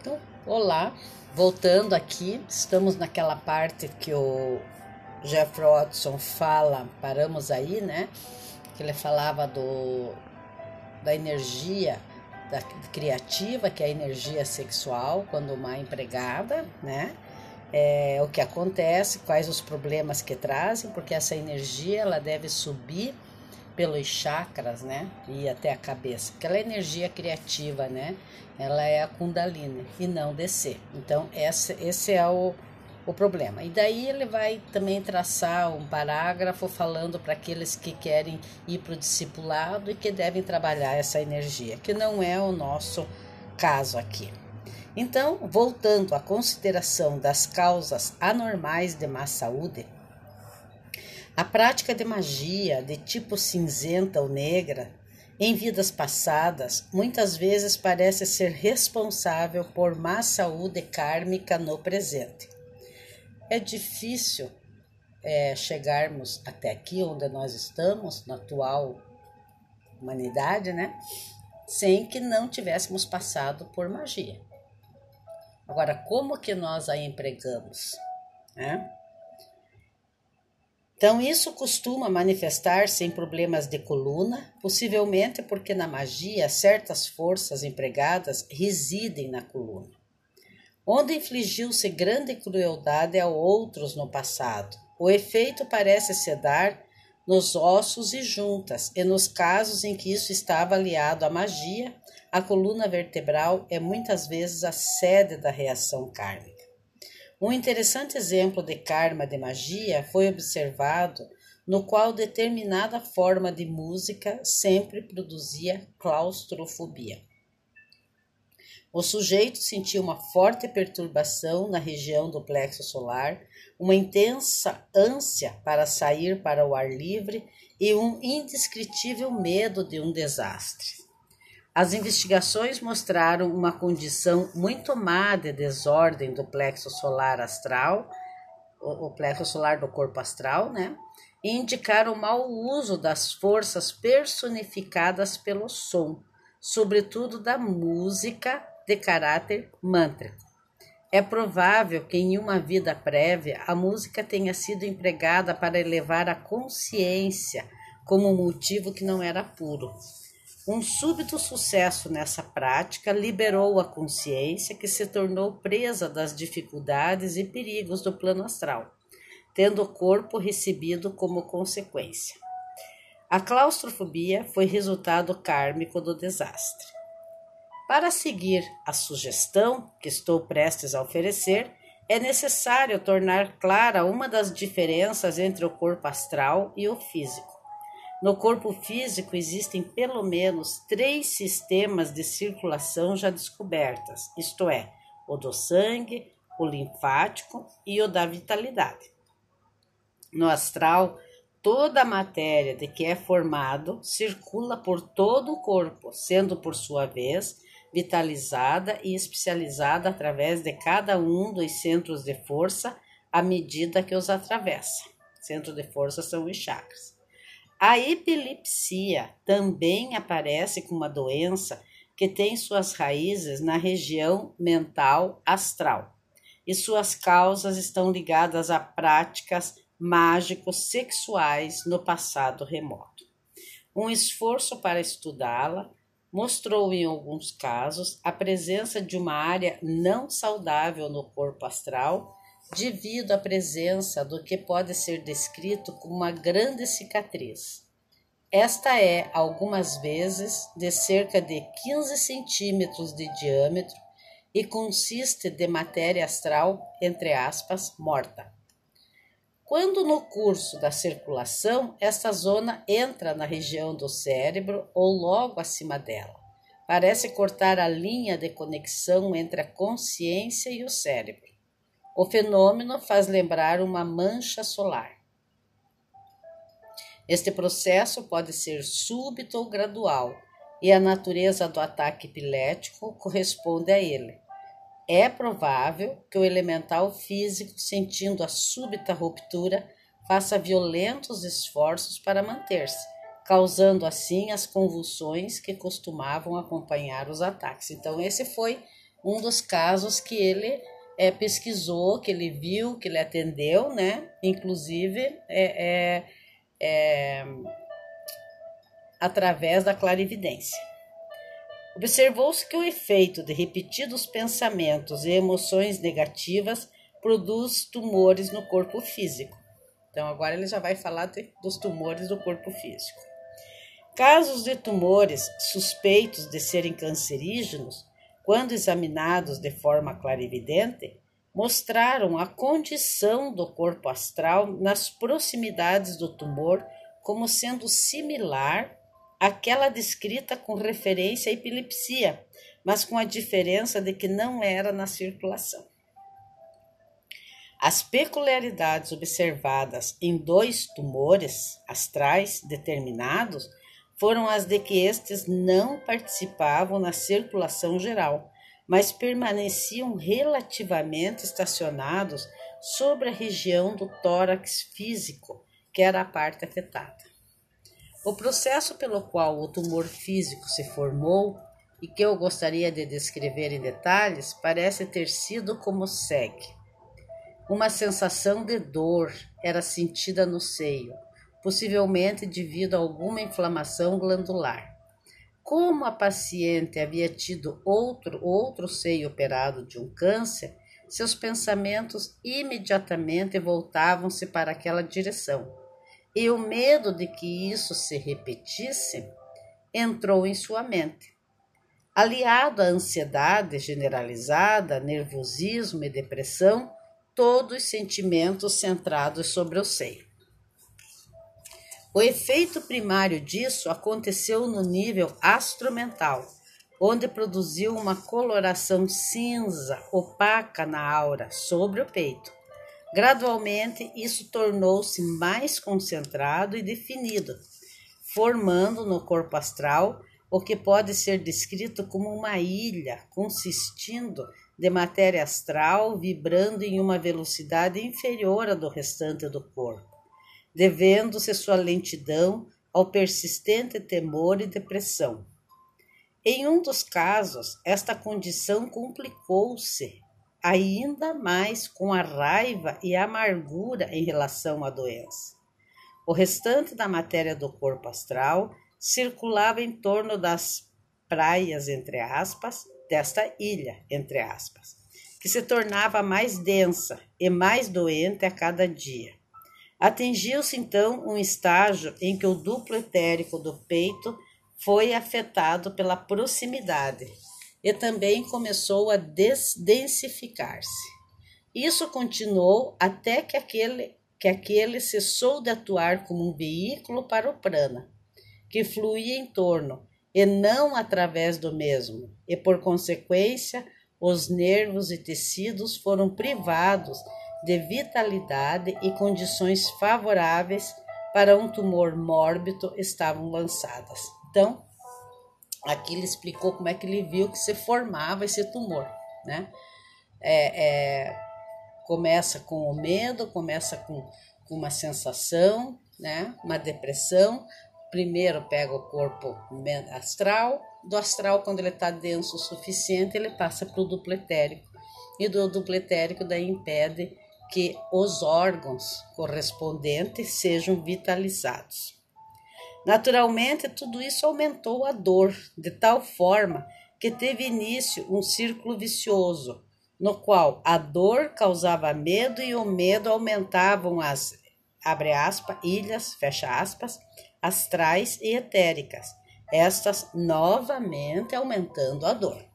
Então, olá, voltando aqui, estamos naquela parte que o Jeff Watson fala, paramos aí, né? Que ele falava do, da energia da, criativa, que é a energia sexual, quando uma empregada, né? É, o que acontece, quais os problemas que trazem, porque essa energia ela deve subir pelos chakras, né? E até a cabeça. Aquela energia criativa, né? Ela é a Kundalini e não descer. Então, esse, esse é o, o problema. E daí ele vai também traçar um parágrafo falando para aqueles que querem ir para o discipulado e que devem trabalhar essa energia, que não é o nosso caso aqui. Então, voltando à consideração das causas anormais de má saúde, a prática de magia de tipo cinzenta ou negra em vidas passadas muitas vezes parece ser responsável por má saúde kármica no presente. É difícil é, chegarmos até aqui onde nós estamos, na atual humanidade, né? Sem que não tivéssemos passado por magia. Agora, como que nós a empregamos? Né? Então, isso costuma manifestar-se em problemas de coluna, possivelmente porque na magia certas forças empregadas residem na coluna, onde infligiu-se grande crueldade a outros no passado. O efeito parece se dar nos ossos e juntas, e nos casos em que isso estava aliado à magia, a coluna vertebral é muitas vezes a sede da reação kármica. Um interessante exemplo de karma de magia foi observado no qual determinada forma de música sempre produzia claustrofobia. O sujeito sentia uma forte perturbação na região do plexo solar, uma intensa ânsia para sair para o ar livre e um indescritível medo de um desastre. As investigações mostraram uma condição muito má de desordem do plexo solar astral, o plexo solar do corpo astral, né? E indicaram o mau uso das forças personificadas pelo som, sobretudo da música de caráter mântrico. É provável que em uma vida prévia a música tenha sido empregada para elevar a consciência como um motivo que não era puro. Um súbito sucesso nessa prática liberou a consciência que se tornou presa das dificuldades e perigos do plano astral, tendo o corpo recebido como consequência. A claustrofobia foi resultado kármico do desastre. Para seguir a sugestão que estou prestes a oferecer, é necessário tornar clara uma das diferenças entre o corpo astral e o físico. No corpo físico existem pelo menos três sistemas de circulação já descobertas, isto é, o do sangue, o linfático e o da vitalidade. No astral, toda a matéria de que é formado circula por todo o corpo, sendo por sua vez vitalizada e especializada através de cada um dos centros de força à medida que os atravessa. Centro de força são os chakras. A epilepsia também aparece como uma doença que tem suas raízes na região mental astral e suas causas estão ligadas a práticas mágicos sexuais no passado remoto. Um esforço para estudá-la mostrou em alguns casos a presença de uma área não saudável no corpo astral devido à presença do que pode ser descrito como uma grande cicatriz. Esta é, algumas vezes, de cerca de 15 centímetros de diâmetro e consiste de matéria astral, entre aspas, morta. Quando no curso da circulação, esta zona entra na região do cérebro ou logo acima dela. Parece cortar a linha de conexão entre a consciência e o cérebro. O fenômeno faz lembrar uma mancha solar. Este processo pode ser súbito ou gradual, e a natureza do ataque epilético corresponde a ele. É provável que o elemental físico, sentindo a súbita ruptura, faça violentos esforços para manter-se, causando assim as convulsões que costumavam acompanhar os ataques. Então, esse foi um dos casos que ele é, pesquisou, que ele viu, que ele atendeu, né? Inclusive, é, é, é através da clarividência. Observou-se que o efeito de repetidos pensamentos e emoções negativas produz tumores no corpo físico. Então, agora ele já vai falar de, dos tumores do corpo físico. Casos de tumores suspeitos de serem cancerígenos, quando examinados de forma clarividente, mostraram a condição do corpo astral nas proximidades do tumor como sendo similar àquela descrita com referência à epilepsia, mas com a diferença de que não era na circulação. As peculiaridades observadas em dois tumores astrais determinados foram as de que estes não participavam na circulação geral, mas permaneciam relativamente estacionados sobre a região do tórax físico, que era a parte afetada. O processo pelo qual o tumor físico se formou e que eu gostaria de descrever em detalhes parece ter sido como segue. Uma sensação de dor era sentida no seio, possivelmente devido a alguma inflamação glandular. Como a paciente havia tido outro, outro seio operado de um câncer, seus pensamentos imediatamente voltavam-se para aquela direção. E o medo de que isso se repetisse entrou em sua mente. Aliado à ansiedade generalizada, nervosismo e depressão, todos sentimentos centrados sobre o seio. O efeito primário disso aconteceu no nível astromental, onde produziu uma coloração cinza opaca na aura sobre o peito. Gradualmente, isso tornou-se mais concentrado e definido, formando no corpo astral o que pode ser descrito como uma ilha consistindo de matéria astral vibrando em uma velocidade inferior à do restante do corpo, devendo-se sua lentidão ao persistente temor e depressão. Em um dos casos, esta condição complicou-se ainda mais com a raiva e a amargura em relação à doença. O restante da matéria do corpo astral circulava em torno das praias, entre aspas, desta ilha, entre aspas, que se tornava mais densa e mais doente a cada dia. Atingiu-se então um estágio em que o duplo etérico do peito foi afetado pela proximidade e também começou a densificar-se. Isso continuou até que aquele, que aquele cessou de atuar como um veículo para o prana, que fluía em torno e não através do mesmo, e por consequência, os nervos e tecidos foram privados de vitalidade e condições favoráveis para um tumor mórbido estavam lançadas. Então, aqui ele explicou como é que ele viu que se formava esse tumor, né? É, é, começa com o medo, começa com, com uma sensação, né? Uma depressão, primeiro pega o corpo astral, do astral, quando ele está denso o suficiente, ele passa para o duplo etérico. E do duplo etérico daí impede que os órgãos correspondentes sejam vitalizados. Naturalmente, tudo isso aumentou a dor, de tal forma que teve início um círculo vicioso, no qual a dor causava medo e o medo aumentavam as, abre aspas, ilhas, fecha aspas, astrais e etéricas, estas novamente aumentando a dor.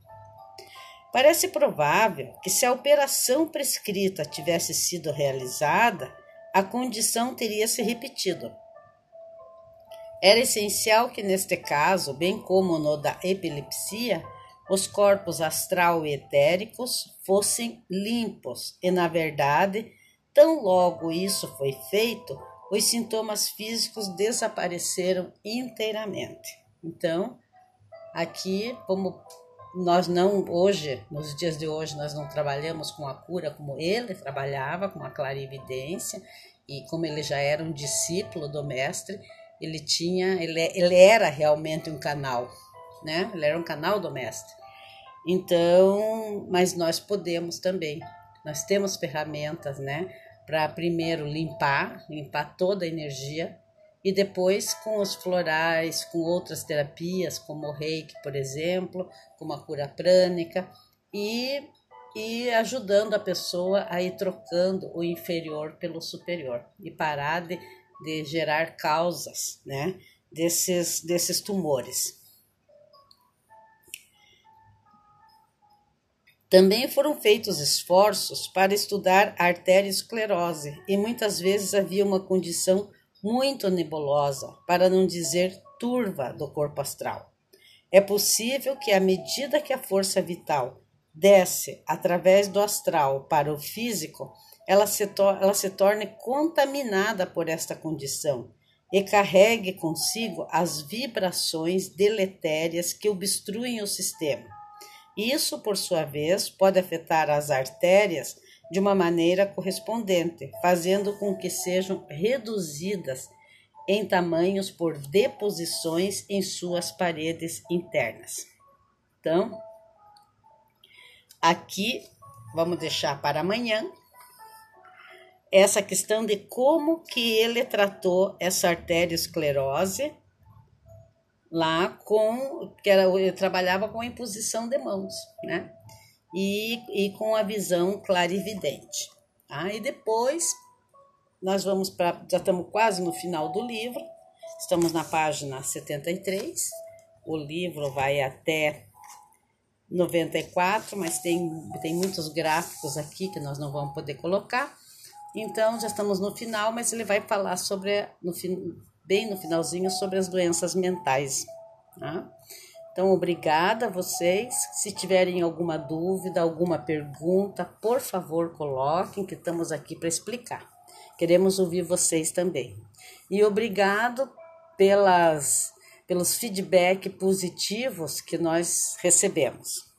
Parece provável que, se a operação prescrita tivesse sido realizada, a condição teria se repetido. Era essencial que, neste caso, bem como no da epilepsia, os corpos astral e etéricos fossem limpos, e, na verdade, tão logo isso foi feito, os sintomas físicos desapareceram inteiramente. Então, aqui, como nós não hoje, nos dias de hoje, nós não trabalhamos com a cura como ele trabalhava, com a clarividência, e como ele já era um discípulo do mestre, ele tinha, ele, ele era realmente um canal, né? Ele era um canal do mestre. Então, mas nós podemos também. Nós temos ferramentas, né, para primeiro limpar, limpar toda a energia e depois com os florais, com outras terapias, como o reiki, por exemplo, como a cura prânica, e, e ajudando a pessoa a ir trocando o inferior pelo superior e parar de, de gerar causas né, desses, desses tumores. Também foram feitos esforços para estudar a arteriosclerose e muitas vezes havia uma condição muito nebulosa, para não dizer turva, do corpo astral. É possível que, à medida que a força vital desce através do astral para o físico, ela se, ela se torne contaminada por esta condição e carregue consigo as vibrações deletérias que obstruem o sistema. Isso, por sua vez, pode afetar as artérias de uma maneira correspondente, fazendo com que sejam reduzidas em tamanhos por deposições em suas paredes internas. Então, aqui vamos deixar para amanhã essa questão de como que ele tratou essa arteriosclerose lá com que era ele trabalhava com a imposição de mãos, né? E, e com a visão clarividente. Tá? E depois nós vamos para. Já estamos quase no final do livro, estamos na página 73. O livro vai até 94, mas tem, tem muitos gráficos aqui que nós não vamos poder colocar. Então, já estamos no final, mas ele vai falar sobre, no, bem no finalzinho, sobre as doenças mentais. Tá? Então, obrigada a vocês. Se tiverem alguma dúvida, alguma pergunta, por favor, coloquem que estamos aqui para explicar. Queremos ouvir vocês também. E obrigado pelas pelos feedback positivos que nós recebemos.